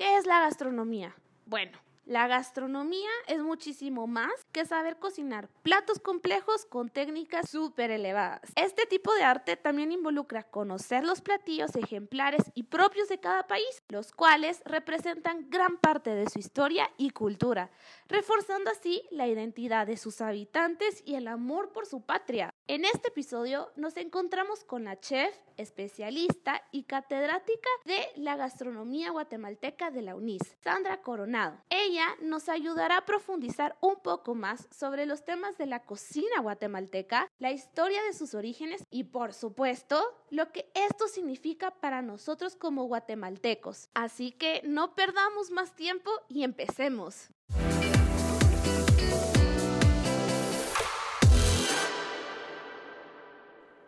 ¿Qué es la gastronomía? Bueno, la gastronomía es muchísimo más que saber cocinar platos complejos con técnicas súper elevadas. Este tipo de arte también involucra conocer los platillos ejemplares y propios de cada país, los cuales representan gran parte de su historia y cultura, reforzando así la identidad de sus habitantes y el amor por su patria. En este episodio nos encontramos con la chef, especialista y catedrática de la gastronomía guatemalteca de la UNIS, Sandra Coronado. Ella nos ayudará a profundizar un poco más sobre los temas de la cocina guatemalteca, la historia de sus orígenes y, por supuesto, lo que esto significa para nosotros como guatemaltecos. Así que no perdamos más tiempo y empecemos.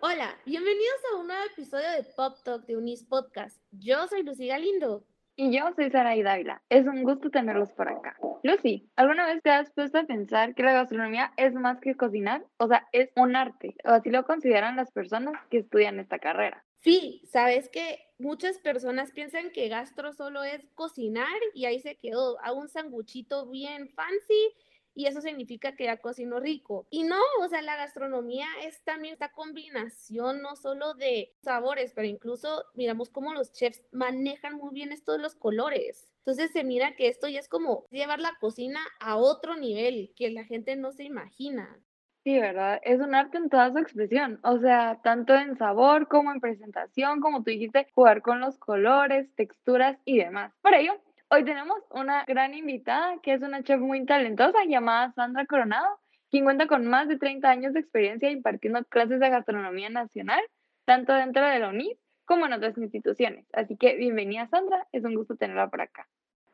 Hola, bienvenidos a un nuevo episodio de Pop Talk de Unis Podcast. Yo soy Lucy Galindo. Y yo soy Sara Dávila. Es un gusto tenerlos por acá. Lucy, ¿alguna vez te has puesto a pensar que la gastronomía es más que cocinar? O sea, es un arte. O así lo consideran las personas que estudian esta carrera. Sí, sabes que muchas personas piensan que gastro solo es cocinar y ahí se quedó. Hago un sanguchito bien fancy y eso significa que ya cocino rico. Y no, o sea, la gastronomía es también esta combinación no solo de sabores, pero incluso miramos cómo los chefs manejan muy bien estos los colores. Entonces se mira que esto ya es como llevar la cocina a otro nivel que la gente no se imagina. Sí, ¿verdad? Es un arte en toda su expresión, o sea, tanto en sabor como en presentación, como tú dijiste, jugar con los colores, texturas y demás. Por ello, Hoy tenemos una gran invitada que es una chef muy talentosa llamada Sandra Coronado, quien cuenta con más de 30 años de experiencia impartiendo clases de gastronomía nacional, tanto dentro de la UNIS como en otras instituciones. Así que bienvenida Sandra, es un gusto tenerla por acá.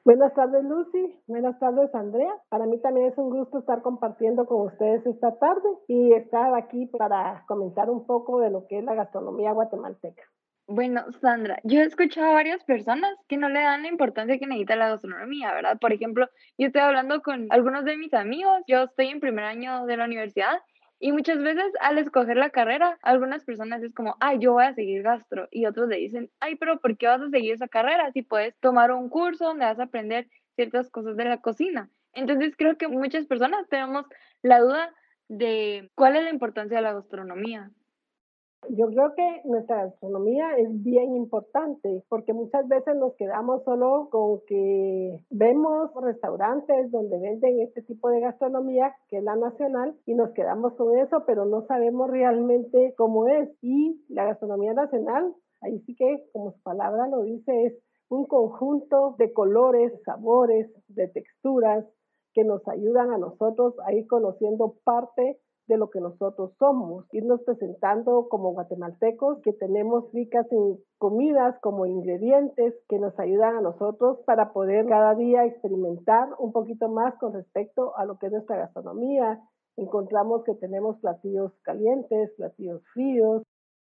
Buenas tardes Lucy, buenas tardes Andrea. Para mí también es un gusto estar compartiendo con ustedes esta tarde y estar aquí para comentar un poco de lo que es la gastronomía guatemalteca. Bueno, Sandra, yo he escuchado a varias personas que no le dan la importancia que necesita la gastronomía, ¿verdad? Por ejemplo, yo estoy hablando con algunos de mis amigos, yo estoy en primer año de la universidad y muchas veces al escoger la carrera, algunas personas es como, ay, yo voy a seguir gastro y otros le dicen, ay, pero ¿por qué vas a seguir esa carrera si puedes tomar un curso donde vas a aprender ciertas cosas de la cocina? Entonces creo que muchas personas tenemos la duda de cuál es la importancia de la gastronomía. Yo creo que nuestra gastronomía es bien importante porque muchas veces nos quedamos solo con que vemos restaurantes donde venden este tipo de gastronomía, que es la nacional, y nos quedamos con eso, pero no sabemos realmente cómo es. Y la gastronomía nacional, ahí sí que, como su palabra lo dice, es un conjunto de colores, sabores, de texturas que nos ayudan a nosotros a ir conociendo parte de lo que nosotros somos, irnos presentando como guatemaltecos que tenemos ricas en comidas como ingredientes que nos ayudan a nosotros para poder cada día experimentar un poquito más con respecto a lo que es nuestra gastronomía. Encontramos que tenemos platillos calientes, platillos fríos,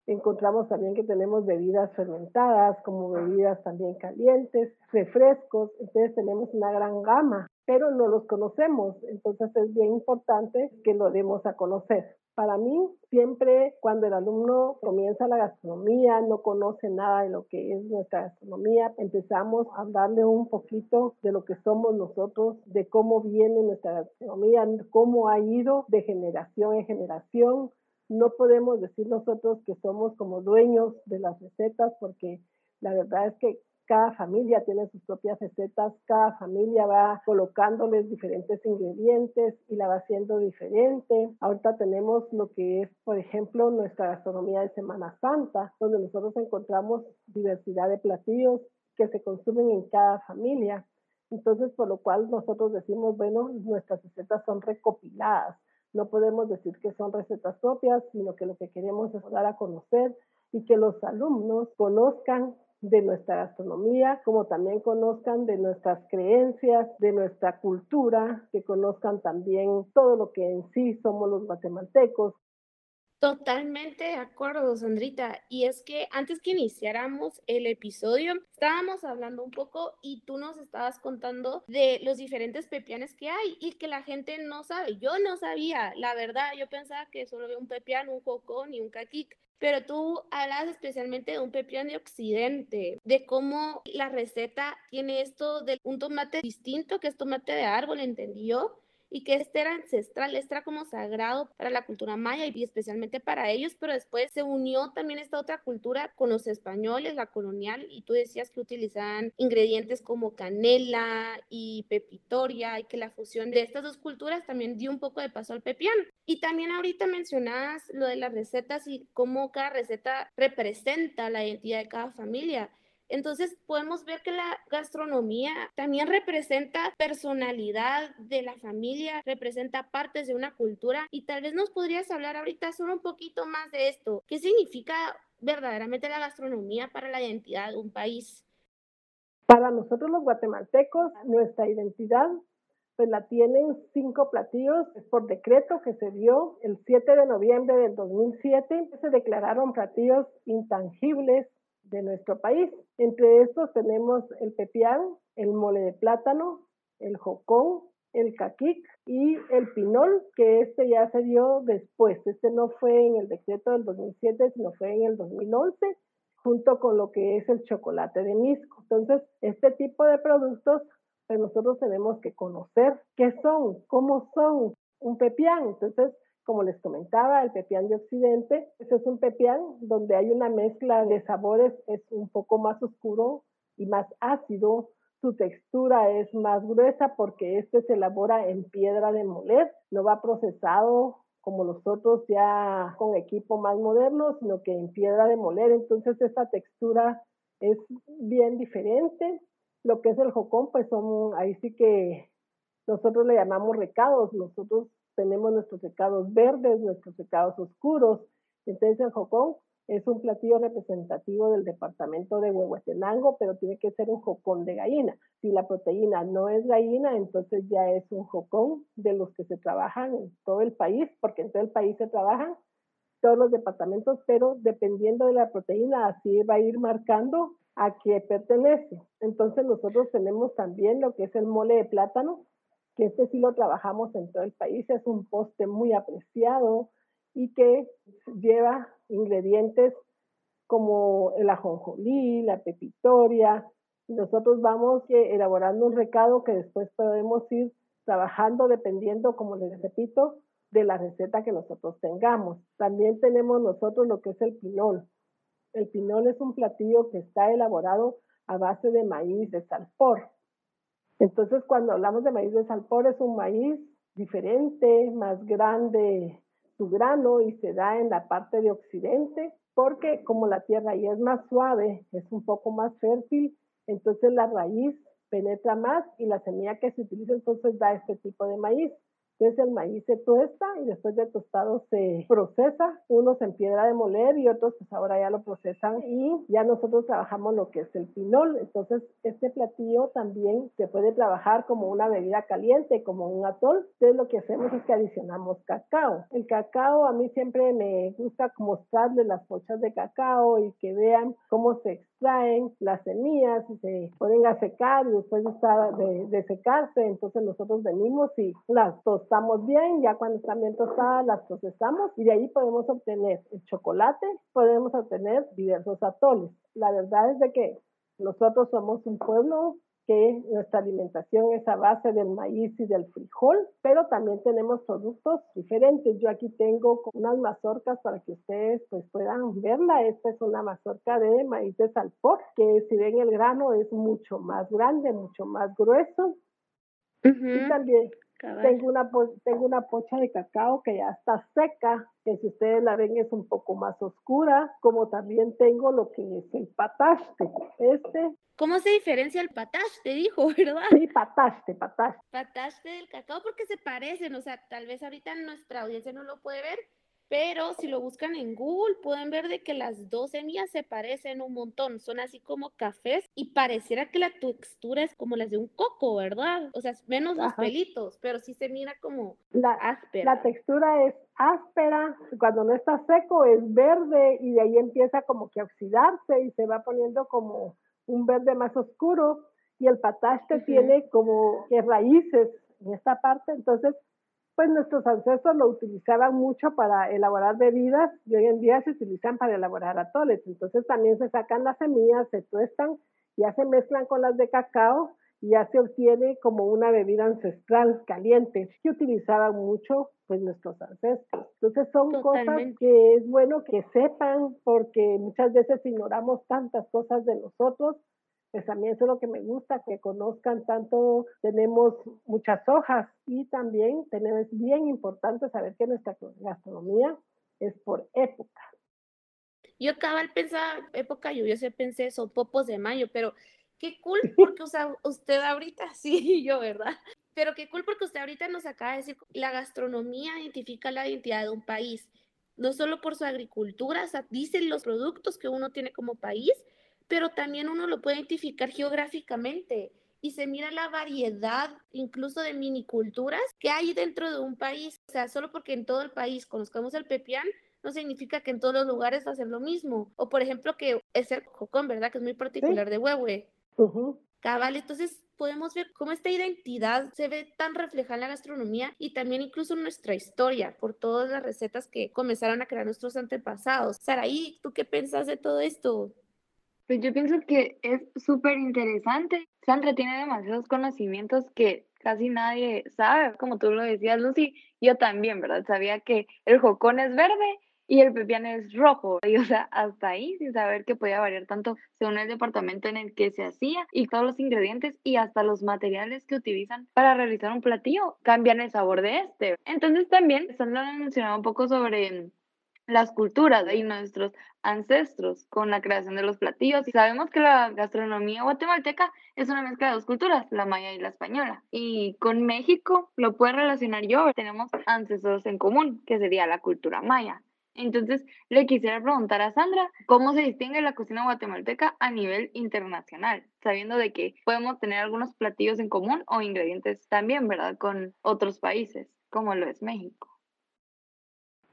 Encontramos también que tenemos bebidas fermentadas, como bebidas también calientes, refrescos, entonces tenemos una gran gama, pero no los conocemos, entonces es bien importante que lo demos a conocer. Para mí, siempre cuando el alumno comienza la gastronomía, no conoce nada de lo que es nuestra gastronomía, empezamos a darle un poquito de lo que somos nosotros, de cómo viene nuestra gastronomía, cómo ha ido de generación en generación, no podemos decir nosotros que somos como dueños de las recetas porque la verdad es que cada familia tiene sus propias recetas, cada familia va colocándoles diferentes ingredientes y la va haciendo diferente. Ahorita tenemos lo que es, por ejemplo, nuestra gastronomía de Semana Santa, donde nosotros encontramos diversidad de platillos que se consumen en cada familia. Entonces, por lo cual nosotros decimos, bueno, nuestras recetas son recopiladas no podemos decir que son recetas propias, sino que lo que queremos es dar a conocer y que los alumnos conozcan de nuestra gastronomía, como también conozcan de nuestras creencias, de nuestra cultura, que conozcan también todo lo que en sí somos los guatemaltecos, Totalmente de acuerdo, Sandrita. Y es que antes que iniciáramos el episodio, estábamos hablando un poco y tú nos estabas contando de los diferentes pepianes que hay y que la gente no sabe. Yo no sabía, la verdad, yo pensaba que solo había un pepián, un cocón y un caquic. Pero tú hablas especialmente de un pepián de occidente, de cómo la receta tiene esto de un tomate distinto, que es tomate de árbol, ¿entendió? Y que este era ancestral, este era como sagrado para la cultura maya y especialmente para ellos, pero después se unió también esta otra cultura con los españoles, la colonial, y tú decías que utilizaban ingredientes como canela y pepitoria y que la fusión de estas dos culturas también dio un poco de paso al pepián. Y también ahorita mencionabas lo de las recetas y cómo cada receta representa la identidad de cada familia. Entonces podemos ver que la gastronomía también representa personalidad de la familia, representa partes de una cultura y tal vez nos podrías hablar ahorita solo un poquito más de esto. ¿Qué significa verdaderamente la gastronomía para la identidad de un país? Para nosotros los guatemaltecos, nuestra identidad pues la tienen cinco platillos por decreto que se dio el 7 de noviembre del 2007. Se declararon platillos intangibles de nuestro país. Entre estos tenemos el pepián, el mole de plátano, el jocón, el caquic y el pinol, que este ya se dio después. Este no fue en el decreto del 2007, sino fue en el 2011, junto con lo que es el chocolate de misco. Entonces, este tipo de productos, pues nosotros tenemos que conocer qué son, cómo son un pepián. Entonces, como les comentaba, el pepián de Occidente. Este es un pepián donde hay una mezcla de sabores, es un poco más oscuro y más ácido. Su textura es más gruesa porque este se elabora en piedra de moler, no va procesado como los otros ya con equipo más moderno, sino que en piedra de moler. Entonces esta textura es bien diferente. Lo que es el jocón, pues son, ahí sí que nosotros le llamamos recados, nosotros tenemos nuestros secados verdes, nuestros secados oscuros. Entonces el jocón es un platillo representativo del departamento de Huehuetenango, pero tiene que ser un jocón de gallina. Si la proteína no es gallina, entonces ya es un jocón de los que se trabajan en todo el país, porque en todo el país se trabajan todos los departamentos, pero dependiendo de la proteína, así va a ir marcando a qué pertenece. Entonces nosotros tenemos también lo que es el mole de plátano, que este sí lo trabajamos en todo el país, es un poste muy apreciado y que lleva ingredientes como el ajonjolí, la pepitoria. Nosotros vamos elaborando un recado que después podemos ir trabajando dependiendo, como les repito, de la receta que nosotros tengamos. También tenemos nosotros lo que es el pinol. El pinol es un platillo que está elaborado a base de maíz de salpor. Entonces, cuando hablamos de maíz de salpor, es un maíz diferente, más grande su grano y se da en la parte de occidente, porque como la tierra ahí es más suave, es un poco más fértil, entonces la raíz penetra más y la semilla que se utiliza entonces da este tipo de maíz. Entonces el maíz se tuesta y después de tostado se procesa, unos en piedra de moler y otros pues ahora ya lo procesan y ya nosotros trabajamos lo que es el pinol. Entonces este platillo también se puede trabajar como una bebida caliente, como un atol. Entonces lo que hacemos es que adicionamos cacao. El cacao a mí siempre me gusta mostrarle las pochas de cacao y que vean cómo se extraen las semillas y se ponen a secar y después de, de secarse, entonces nosotros venimos y las tostamos estamos bien, ya cuando están bien tostadas las procesamos y de ahí podemos obtener el chocolate, podemos obtener diversos atoles. La verdad es de que nosotros somos un pueblo que nuestra alimentación es a base del maíz y del frijol, pero también tenemos productos diferentes. Yo aquí tengo unas mazorcas para que ustedes pues puedan verla. Esta es una mazorca de maíz de salpor, que si ven el grano es mucho más grande, mucho más grueso. Y también tengo una, tengo una pocha de cacao que ya está seca, que si ustedes la ven es un poco más oscura, como también tengo lo que es el pataste. Este. ¿Cómo se diferencia el pataste, dijo, verdad? Sí, pataste, pataste. Pataste del cacao porque se parecen, o sea, tal vez ahorita nuestra audiencia no lo puede ver, pero si lo buscan en Google pueden ver de que las dos semillas se parecen un montón, son así como cafés y pareciera que la textura es como las de un coco, ¿verdad? O sea, menos los pelitos, pero sí se mira como la, áspera. La textura es áspera, cuando no está seco es verde y de ahí empieza como que a oxidarse y se va poniendo como un verde más oscuro y el pataste tiene como que raíces en esta parte, entonces pues nuestros ancestros lo utilizaban mucho para elaborar bebidas y hoy en día se utilizan para elaborar atoles. Entonces también se sacan las semillas, se tuestan, ya se mezclan con las de cacao y ya se obtiene como una bebida ancestral caliente que utilizaban mucho pues nuestros ancestros. Entonces son cosas que es bueno que sepan porque muchas veces ignoramos tantas cosas de nosotros pues también eso es lo que me gusta, que conozcan tanto, tenemos muchas hojas y también tenemos, es bien importante saber que nuestra gastronomía es por época. Yo al pensar época lluviosa, pensé son popos de mayo, pero qué cool porque o sea, usted ahorita, sí, yo, ¿verdad? Pero qué cool porque usted ahorita nos acaba de decir, la gastronomía identifica la identidad de un país, no solo por su agricultura, o sea, dicen los productos que uno tiene como país, pero también uno lo puede identificar geográficamente y se mira la variedad incluso de miniculturas que hay dentro de un país. O sea, solo porque en todo el país conozcamos el pepián, no significa que en todos los lugares va a ser lo mismo. O por ejemplo que es el cocón, ¿verdad? Que es muy particular de Huehue. Cabal, entonces podemos ver cómo esta identidad se ve tan reflejada en la gastronomía y también incluso en nuestra historia por todas las recetas que comenzaron a crear nuestros antepasados. Saraí, ¿tú qué pensás de todo esto? Pues yo pienso que es súper interesante. Sandra tiene demasiados conocimientos que casi nadie sabe, como tú lo decías, Lucy. Yo también, ¿verdad? Sabía que el jocón es verde y el pepián es rojo. Y o sea, hasta ahí, sin saber que podía variar tanto según el departamento en el que se hacía y todos los ingredientes y hasta los materiales que utilizan para realizar un platillo cambian el sabor de este. Entonces también Sandra mencionaba un poco sobre las culturas y nuestros ancestros con la creación de los platillos. Y sabemos que la gastronomía guatemalteca es una mezcla de dos culturas, la maya y la española. Y con México lo puedo relacionar yo, tenemos ancestros en común, que sería la cultura maya. Entonces, le quisiera preguntar a Sandra, ¿cómo se distingue la cocina guatemalteca a nivel internacional? Sabiendo de que podemos tener algunos platillos en común o ingredientes también, ¿verdad? Con otros países, como lo es México.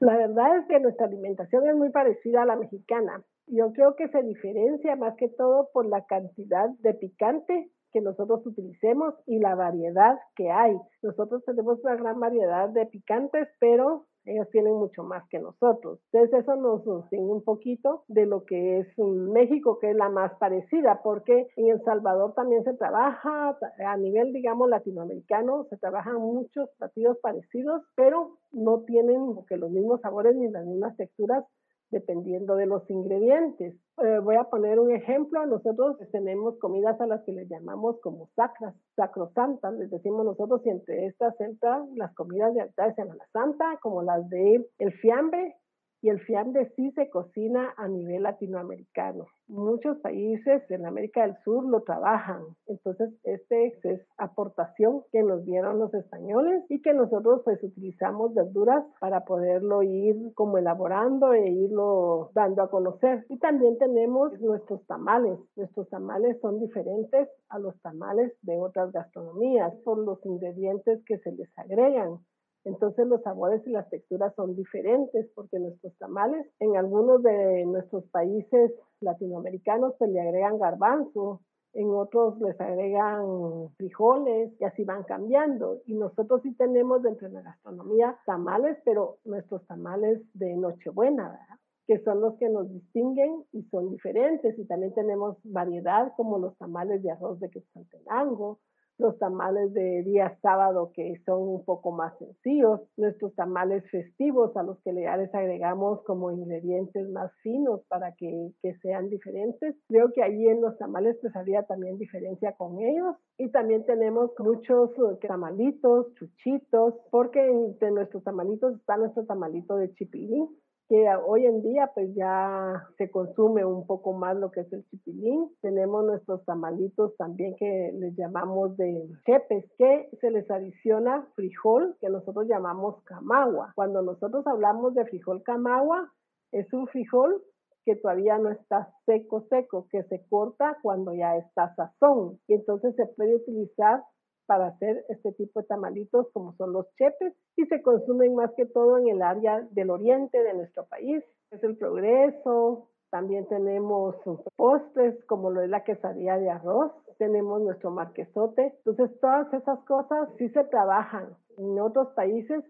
La verdad es que nuestra alimentación es muy parecida a la mexicana. Yo creo que se diferencia más que todo por la cantidad de picante que nosotros utilicemos y la variedad que hay. Nosotros tenemos una gran variedad de picantes, pero ellos tienen mucho más que nosotros. Entonces eso nos distingue un poquito de lo que es México, que es la más parecida, porque en El Salvador también se trabaja a nivel, digamos, latinoamericano, se trabajan muchos platillos parecidos, pero no tienen que los mismos sabores ni las mismas texturas dependiendo de los ingredientes. Eh, voy a poner un ejemplo. Nosotros tenemos comidas a las que le llamamos como sacras, sacrosantas, les decimos nosotros, y entre estas entran las comidas de alta Semana Santa, como las de el fiambre, y el fiambre sí se cocina a nivel latinoamericano. Muchos países en América del Sur lo trabajan. Entonces, este es aportación que nos dieron los españoles y que nosotros pues utilizamos verduras para poderlo ir como elaborando e irlo dando a conocer. Y también tenemos nuestros tamales. Nuestros tamales son diferentes a los tamales de otras gastronomías por los ingredientes que se les agregan. Entonces los sabores y las texturas son diferentes porque nuestros tamales en algunos de nuestros países latinoamericanos pues le agregan garbanzo, en otros les agregan frijoles y así van cambiando. Y nosotros sí tenemos dentro de la gastronomía tamales, pero nuestros tamales de Nochebuena, ¿verdad? que son los que nos distinguen y son diferentes. Y también tenemos variedad como los tamales de arroz de Quetzaltenango, los tamales de día sábado que son un poco más sencillos, nuestros tamales festivos a los que ya les agregamos como ingredientes más finos para que, que sean diferentes. Creo que ahí en los tamales pues había también diferencia con ellos y también tenemos muchos eh, tamalitos, chuchitos, porque entre nuestros tamalitos está nuestro tamalito de chipilín que hoy en día pues ya se consume un poco más lo que es el chipilín. Tenemos nuestros tamalitos también que les llamamos de jepes, que se les adiciona frijol que nosotros llamamos camagua. Cuando nosotros hablamos de frijol camagua, es un frijol que todavía no está seco, seco, que se corta cuando ya está sazón. Y entonces se puede utilizar para hacer este tipo de tamalitos como son los chepes y se consumen más que todo en el área del oriente de nuestro país. Es el progreso, también tenemos postres como lo es la quesadilla de arroz, tenemos nuestro marquesote. Entonces todas esas cosas sí se trabajan. En otros países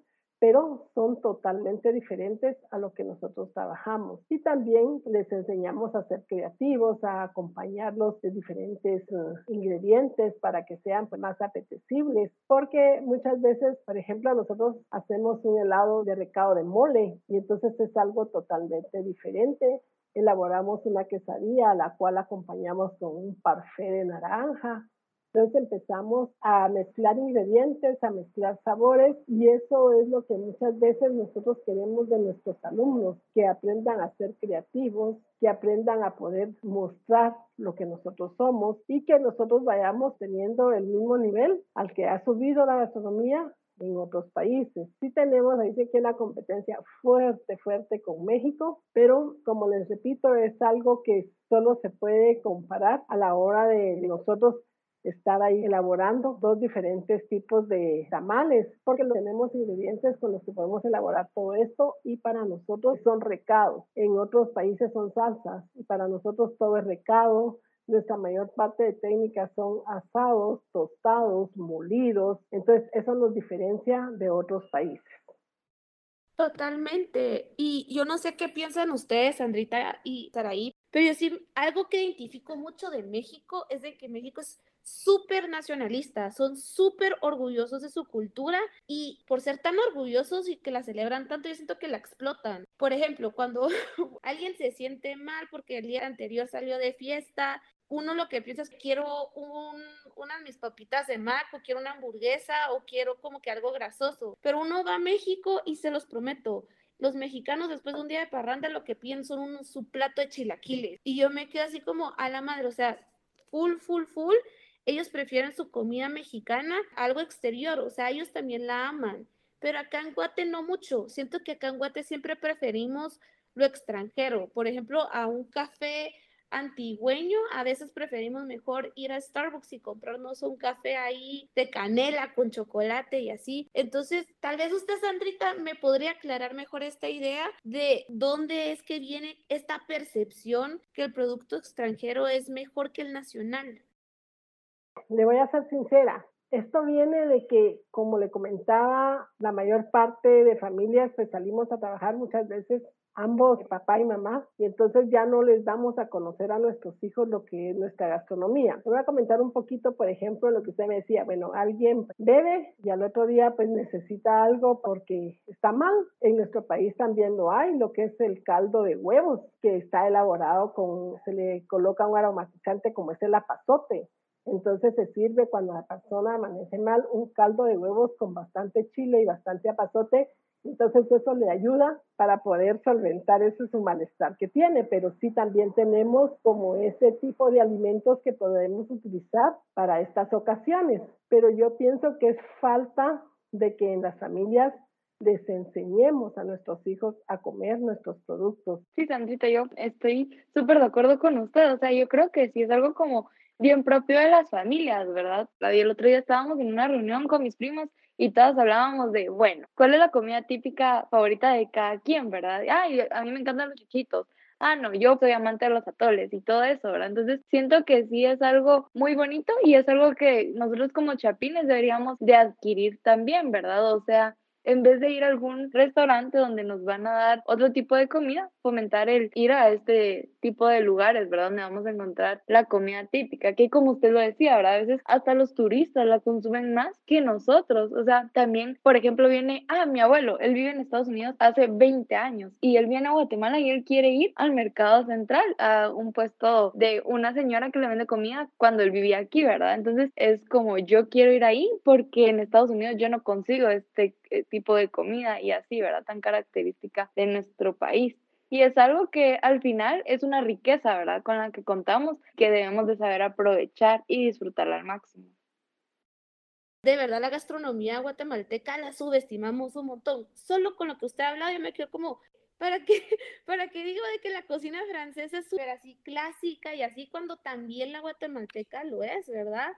pero son totalmente diferentes a lo que nosotros trabajamos. Y también les enseñamos a ser creativos, a acompañarlos de diferentes eh, ingredientes para que sean pues, más apetecibles, porque muchas veces, por ejemplo, nosotros hacemos un helado de recado de mole y entonces es algo totalmente diferente elaboramos una quesadilla a la cual acompañamos con un parfait de naranja. Entonces empezamos a mezclar ingredientes, a mezclar sabores y eso es lo que muchas veces nosotros queremos de nuestros alumnos, que aprendan a ser creativos, que aprendan a poder mostrar lo que nosotros somos y que nosotros vayamos teniendo el mismo nivel al que ha subido la gastronomía en otros países. Sí tenemos, sí que una competencia fuerte, fuerte con México, pero como les repito, es algo que solo se puede comparar a la hora de nosotros estar ahí elaborando dos diferentes tipos de tamales, porque tenemos ingredientes con los que podemos elaborar todo esto y para nosotros son recados. En otros países son salsas y para nosotros todo es recado, nuestra mayor parte de técnicas son asados, tostados, molidos. Entonces, eso nos diferencia de otros países. Totalmente. Y yo no sé qué piensan ustedes, Sandrita y Saraí, pero yo sí, algo que identifico mucho de México es de que México es súper nacionalista, son súper orgullosos de su cultura y por ser tan orgullosos y que la celebran tanto, yo siento que la explotan. Por ejemplo, cuando alguien se siente mal porque el día anterior salió de fiesta uno lo que piensa es quiero un, unas mis papitas de mac o quiero una hamburguesa o quiero como que algo grasoso. Pero uno va a México y se los prometo, los mexicanos después de un día de parranda lo que piden son un, su plato de chilaquiles. Y yo me quedo así como a la madre, o sea, full, full, full. Ellos prefieren su comida mexicana algo exterior, o sea, ellos también la aman. Pero acá en Guate no mucho. Siento que acá en Guate siempre preferimos lo extranjero. Por ejemplo, a un café antigüeño, a veces preferimos mejor ir a Starbucks y comprarnos un café ahí de canela con chocolate y así. Entonces, tal vez usted, Sandrita, me podría aclarar mejor esta idea de dónde es que viene esta percepción que el producto extranjero es mejor que el nacional. Le voy a ser sincera, esto viene de que, como le comentaba, la mayor parte de familias pues salimos a trabajar muchas veces ambos, papá y mamá, y entonces ya no les damos a conocer a nuestros hijos lo que es nuestra gastronomía. Voy a comentar un poquito, por ejemplo, lo que usted me decía, bueno, alguien bebe y al otro día pues necesita algo porque está mal. En nuestro país también lo hay, lo que es el caldo de huevos, que está elaborado con, se le coloca un aromatizante como es el apazote. Entonces se sirve cuando la persona amanece mal un caldo de huevos con bastante chile y bastante apazote entonces eso le ayuda para poder solventar ese su malestar que tiene, pero sí también tenemos como ese tipo de alimentos que podemos utilizar para estas ocasiones. Pero yo pienso que es falta de que en las familias les enseñemos a nuestros hijos a comer nuestros productos. Sí, Sandrita, yo estoy súper de acuerdo con usted. O sea, yo creo que sí es algo como bien propio de las familias, ¿verdad? El otro día estábamos en una reunión con mis primos y todas hablábamos de, bueno, ¿cuál es la comida típica favorita de cada quien, verdad? Ay, a mí me encantan los chichitos. Ah, no, yo soy amante de los atoles y todo eso, ¿verdad? Entonces siento que sí es algo muy bonito y es algo que nosotros como chapines deberíamos de adquirir también, ¿verdad? O sea, en vez de ir a algún restaurante donde nos van a dar otro tipo de comida, fomentar el ir a este tipo de lugares, ¿verdad? Donde vamos a encontrar la comida típica, que como usted lo decía, ¿verdad? A veces hasta los turistas la consumen más que nosotros. O sea, también, por ejemplo, viene, ah, mi abuelo, él vive en Estados Unidos hace 20 años y él viene a Guatemala y él quiere ir al mercado central, a un puesto de una señora que le vende comida cuando él vivía aquí, ¿verdad? Entonces es como yo quiero ir ahí porque en Estados Unidos yo no consigo este tipo de comida y así, ¿verdad? Tan característica de nuestro país. Y es algo que al final es una riqueza, ¿verdad? Con la que contamos, que debemos de saber aprovechar y disfrutarla al máximo. De verdad, la gastronomía guatemalteca la subestimamos un montón. Solo con lo que usted ha hablado, yo me quedo como, ¿para qué, ¿para qué digo de que la cocina francesa es súper así clásica y así cuando también la guatemalteca lo es, ¿verdad?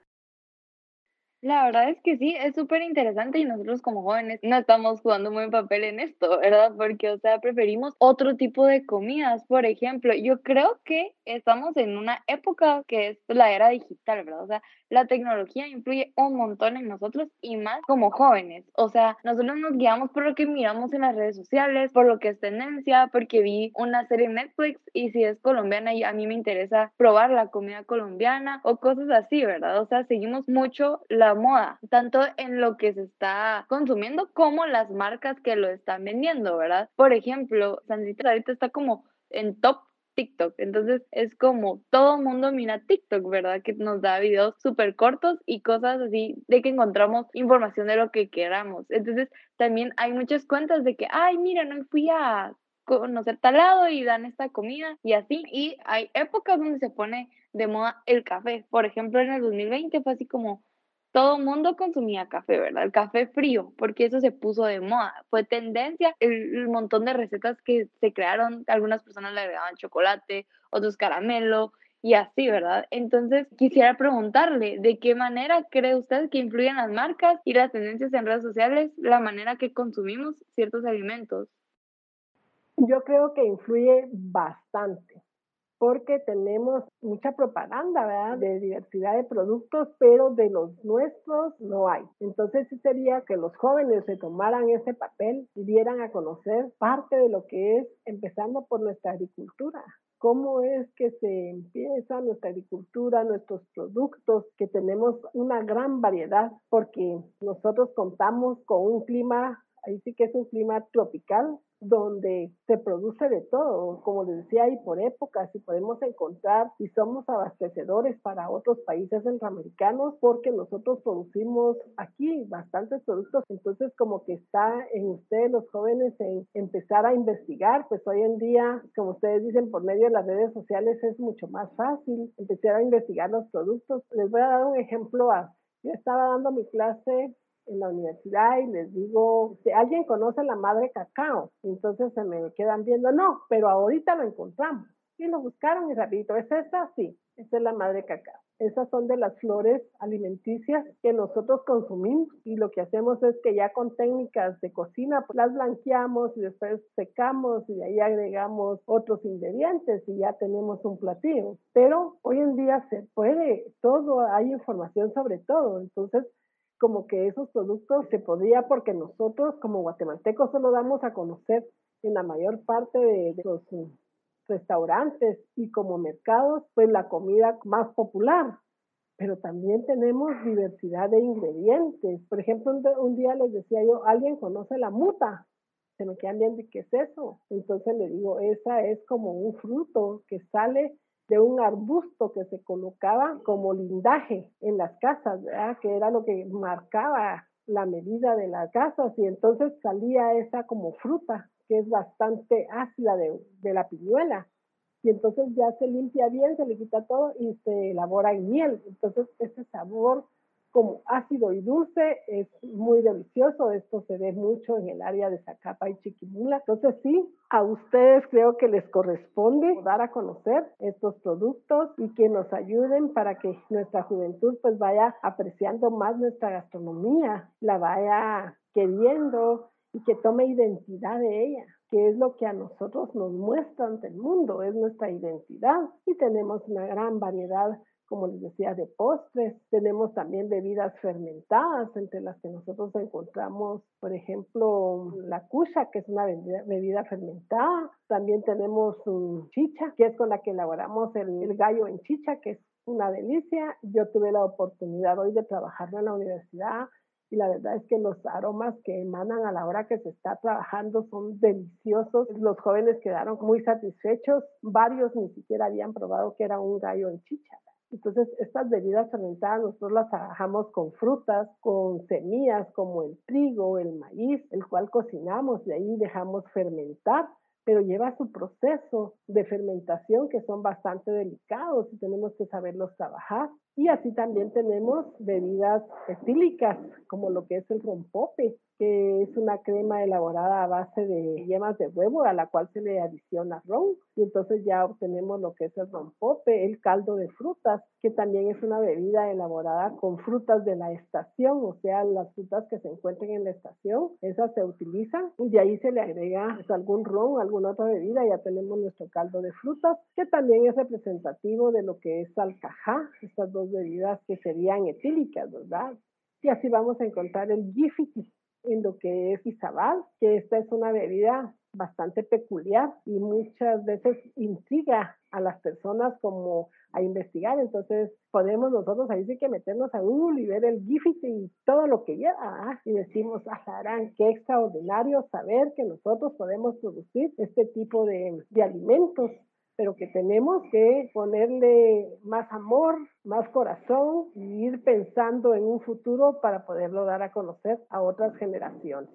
La verdad es que sí, es súper interesante y nosotros como jóvenes no estamos jugando muy papel en esto, ¿verdad? Porque, o sea, preferimos otro tipo de comidas. Por ejemplo, yo creo que estamos en una época que es la era digital, ¿verdad? O sea, la tecnología influye un montón en nosotros y más como jóvenes. O sea, nosotros nos guiamos por lo que miramos en las redes sociales, por lo que es tendencia, porque vi una serie en Netflix y si es colombiana y a mí me interesa probar la comida colombiana o cosas así, ¿verdad? O sea, seguimos mucho la moda, tanto en lo que se está consumiendo como las marcas que lo están vendiendo, ¿verdad? Por ejemplo, Sandrita ahorita está como en top TikTok. Entonces es como todo mundo mira TikTok, ¿verdad? Que nos da videos súper cortos y cosas así de que encontramos información de lo que queramos. Entonces también hay muchas cuentas de que, ay, mira, no fui a conocer tal lado y dan esta comida y así. Y hay épocas donde se pone de moda el café. Por ejemplo, en el 2020 fue así como todo el mundo consumía café, ¿verdad? El café frío, porque eso se puso de moda. Fue tendencia el, montón de recetas que se crearon. Algunas personas le agregaban chocolate, otros caramelo y así, ¿verdad? Entonces, quisiera preguntarle, ¿de qué manera cree usted que influyen las marcas y las tendencias en redes sociales la manera que consumimos ciertos alimentos? Yo creo que influye bastante porque tenemos mucha propaganda, ¿verdad? De diversidad de productos, pero de los nuestros no hay. Entonces sí sería que los jóvenes se tomaran ese papel y dieran a conocer parte de lo que es, empezando por nuestra agricultura. ¿Cómo es que se empieza nuestra agricultura, nuestros productos, que tenemos una gran variedad? Porque nosotros contamos con un clima, ahí sí que es un clima tropical, donde se produce de todo, como les decía, ahí por épocas y podemos encontrar y somos abastecedores para otros países centroamericanos porque nosotros producimos aquí bastantes productos, entonces como que está en ustedes los jóvenes en empezar a investigar, pues hoy en día, como ustedes dicen, por medio de las redes sociales es mucho más fácil empezar a investigar los productos. Les voy a dar un ejemplo. A, yo estaba dando mi clase en la universidad y les digo, si alguien conoce la madre cacao, entonces se me quedan viendo, no, pero ahorita lo encontramos. Y lo buscaron y rapidito, ¿es esta? Sí, esa es la madre cacao. Esas son de las flores alimenticias que nosotros consumimos y lo que hacemos es que ya con técnicas de cocina pues, las blanqueamos y después secamos y de ahí agregamos otros ingredientes y ya tenemos un platillo. Pero hoy en día se puede, todo, hay información sobre todo. Entonces, como que esos productos se podría, porque nosotros como guatemaltecos solo damos a conocer en la mayor parte de, los restaurantes y como mercados, pues la comida más popular. Pero también tenemos diversidad de ingredientes. Por ejemplo, un, día les decía yo, ¿alguien conoce la muta? Se me quedan viendo, ¿qué es eso? Entonces le digo, esa es como un fruto que sale de un arbusto que se colocaba como lindaje en las casas, que era lo que marcaba la medida de las casas y entonces salía esa como fruta que es bastante ácida de, de la piñuela y entonces ya se limpia bien, se le quita todo y se elabora en miel. Entonces ese sabor como ácido y dulce, es muy delicioso. Esto se ve mucho en el área de Zacapa y Chiquimula. Entonces sí, a ustedes creo que les corresponde dar a conocer estos productos y que nos ayuden para que nuestra juventud pues vaya apreciando más nuestra gastronomía, la vaya queriendo y que tome identidad de ella que es lo que a nosotros nos muestra ante el mundo, es nuestra identidad y tenemos una gran variedad como les decía, de postres. Tenemos también bebidas fermentadas, entre las que nosotros encontramos, por ejemplo, la cucha, que es una bebida, fermentada. También tenemos un chicha, que es con la que elaboramos el, gallo en chicha, que es una delicia. Yo tuve la oportunidad hoy de trabajarlo en la universidad y la verdad es que los aromas que emanan a la hora que se está trabajando son deliciosos. Los jóvenes quedaron muy satisfechos. Varios ni siquiera habían probado que era un gallo en chicha. Entonces, estas bebidas fermentadas nosotros las trabajamos con frutas, con semillas como el trigo, el maíz, el cual cocinamos, de ahí dejamos fermentar, pero lleva su proceso de fermentación que son bastante delicados y tenemos que saberlos trabajar. Y así también tenemos bebidas etílicas, como lo que es el rompope, que es una crema elaborada a base de yemas de huevo a la cual se le adiciona ron. Y entonces ya obtenemos lo que es el rompope, el caldo de frutas, que también es una bebida elaborada con frutas de la estación, o sea, las frutas que se encuentren en la estación, esas se utilizan. Y de ahí se le agrega pues, algún ron, alguna otra bebida, ya tenemos nuestro caldo de frutas, que también es representativo de lo que es alcajá, estas dos dos bebidas que serían etílicas, ¿verdad? Y así vamos a encontrar el Gifiti en lo que es Izabal, que esta es una bebida bastante peculiar y muchas veces intriga a las personas como a investigar. Entonces podemos nosotros ahí sí que meternos a Google y ver el GIFIT y todo lo que lleva. ¿ah? Y decimos, harán qué extraordinario saber que nosotros podemos producir este tipo de, de alimentos pero que tenemos que ponerle más amor, más corazón y ir pensando en un futuro para poderlo dar a conocer a otras generaciones.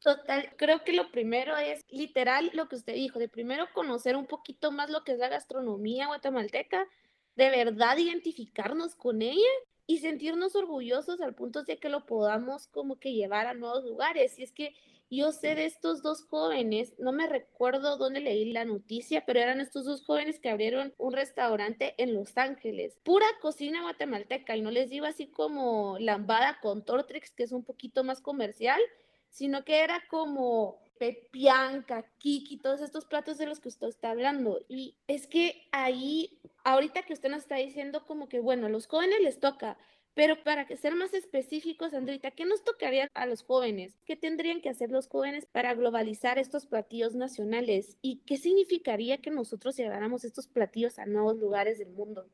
Total, creo que lo primero es literal lo que usted dijo, de primero conocer un poquito más lo que es la gastronomía guatemalteca, de verdad identificarnos con ella y sentirnos orgullosos al punto de que lo podamos como que llevar a nuevos lugares. Y es que yo sé de estos dos jóvenes, no me recuerdo dónde leí la noticia, pero eran estos dos jóvenes que abrieron un restaurante en Los Ángeles. Pura cocina guatemalteca y no les digo así como lambada con Tortrix, que es un poquito más comercial, sino que era como pepianca, kiki, todos estos platos de los que usted está hablando. Y es que ahí, ahorita que usted nos está diciendo como que, bueno, a los jóvenes les toca, pero para ser más específicos, Andrita, ¿qué nos tocaría a los jóvenes? ¿Qué tendrían que hacer los jóvenes para globalizar estos platillos nacionales? ¿Y qué significaría que nosotros lleváramos estos platillos a nuevos lugares del mundo?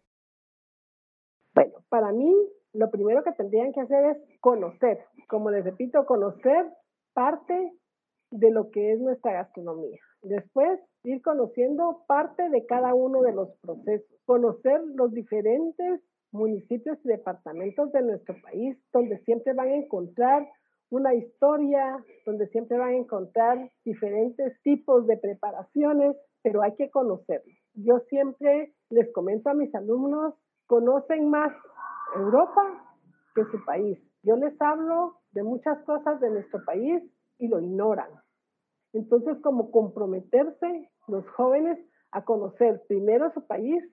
Bueno, para mí lo primero que tendrían que hacer es conocer, como les repito, conocer parte de lo que es nuestra gastronomía. Después, ir conociendo parte de cada uno de los procesos, conocer los diferentes municipios y departamentos de nuestro país, donde siempre van a encontrar una historia, donde siempre van a encontrar diferentes tipos de preparaciones, pero hay que conocerlo. Yo siempre les comento a mis alumnos, conocen más Europa que su país. Yo les hablo de muchas cosas de nuestro país y lo ignoran. Entonces, como comprometerse los jóvenes a conocer primero su país,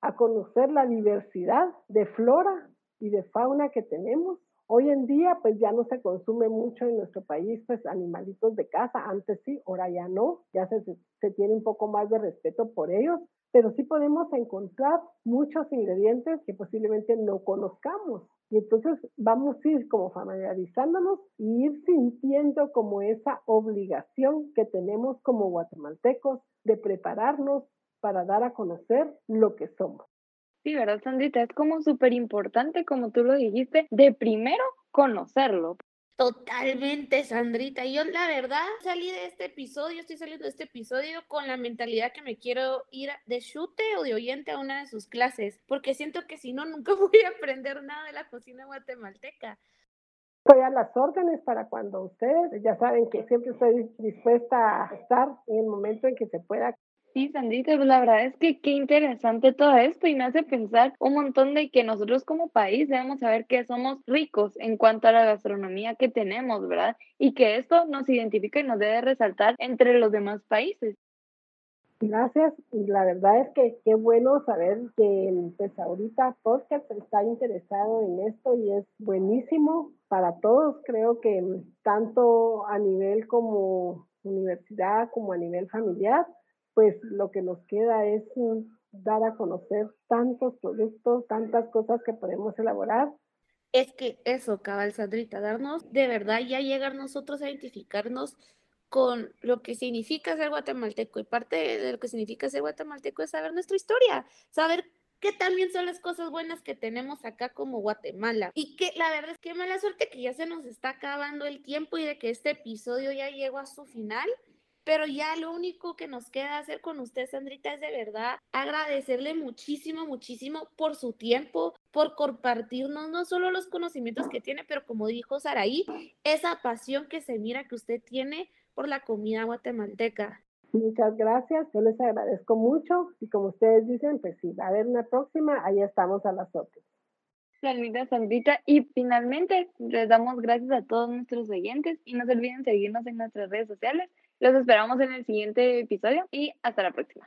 a conocer la diversidad de flora y de fauna que tenemos. Hoy en día, pues ya no se consume mucho en nuestro país, pues animalitos de casa. Antes sí, ahora ya no. Ya se, se tiene un poco más de respeto por ellos, pero sí podemos encontrar muchos ingredientes que posiblemente no conozcamos. Y entonces vamos a ir como familiarizándonos y ir sintiendo como esa obligación que tenemos como guatemaltecos de prepararnos para dar a conocer lo que somos. Sí, ¿verdad, Sandrita? Es como súper importante, como tú lo dijiste, de primero conocerlo. Totalmente, Sandrita. Yo la verdad salí de este episodio, estoy saliendo de este episodio con la mentalidad que me quiero ir de chute o de oyente a una de sus clases, porque siento que si no, nunca voy a aprender nada de la cocina guatemalteca. Estoy a las órdenes para cuando ustedes, ya saben que siempre estoy dispuesta a estar en el momento en que se pueda. Sí, Sandrita, pues la verdad es que qué interesante todo esto y me hace pensar un montón de que nosotros como país debemos saber que somos ricos en cuanto a la gastronomía que tenemos, ¿verdad? Y que esto nos identifica y nos debe resaltar entre los demás países. Gracias, y la verdad es que qué bueno saber que pues ahorita podcast está interesado en esto y es buenísimo para todos, creo que tanto a nivel como universidad como a nivel familiar pues lo que nos queda es mm, dar a conocer tantos productos, tantas cosas que podemos elaborar. Es que eso, cabal Sandrita, darnos de verdad ya llegar nosotros a identificarnos con lo que significa ser guatemalteco y parte de lo que significa ser guatemalteco es saber nuestra historia, saber qué también son las cosas buenas que tenemos acá como Guatemala. Y que la verdad es que mala suerte que ya se nos está acabando el tiempo y de que este episodio ya llegó a su final. Pero ya lo único que nos queda hacer con usted, Sandrita, es de verdad agradecerle muchísimo, muchísimo por su tiempo, por compartirnos no solo los conocimientos que tiene, pero como dijo Saraí, esa pasión que se mira que usted tiene por la comida guatemalteca. Muchas gracias, yo les agradezco mucho y como ustedes dicen, pues si va a haber una próxima, ahí estamos a las otras. Salmita Sandrita. Y finalmente les damos gracias a todos nuestros oyentes y no se olviden seguirnos en nuestras redes sociales los esperamos en el siguiente episodio y hasta la próxima.